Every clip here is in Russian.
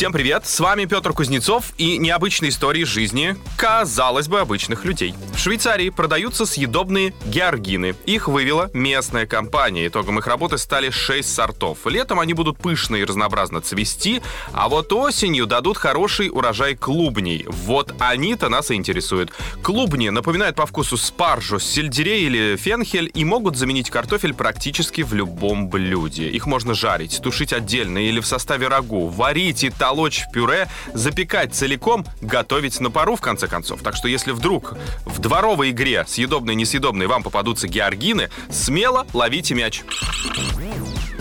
Всем привет, с вами Петр Кузнецов и необычные истории жизни, казалось бы, обычных людей. В Швейцарии продаются съедобные георгины. Их вывела местная компания. Итогом их работы стали 6 сортов. Летом они будут пышно и разнообразно цвести, а вот осенью дадут хороший урожай клубней. Вот они-то нас и интересуют. Клубни напоминают по вкусу спаржу, сельдерей или фенхель и могут заменить картофель практически в любом блюде. Их можно жарить, тушить отдельно или в составе рагу, варить и толочь толочь в пюре, запекать целиком, готовить на пару, в конце концов. Так что если вдруг в дворовой игре съедобные-несъедобные вам попадутся георгины, смело ловите мяч.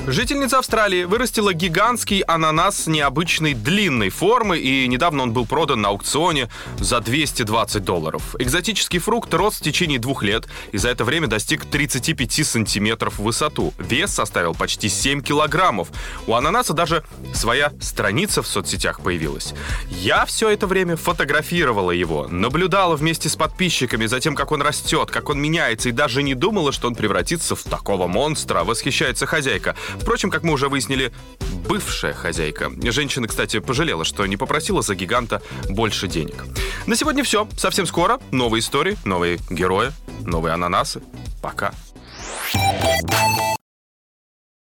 Жительница Австралии вырастила гигантский ананас необычной длинной формы, и недавно он был продан на аукционе за 220 долларов. Экзотический фрукт рос в течение двух лет и за это время достиг 35 сантиметров в высоту. Вес составил почти 7 килограммов. У ананаса даже своя страница в соцсетях появилась. Я все это время фотографировала его, наблюдала вместе с подписчиками за тем, как он растет, как он меняется, и даже не думала, что он превратится в такого монстра, восхищается хозяйка. Впрочем, как мы уже выяснили, бывшая хозяйка. Женщина, кстати, пожалела, что не попросила за гиганта больше денег. На сегодня все. Совсем скоро новые истории, новые герои, новые ананасы. Пока.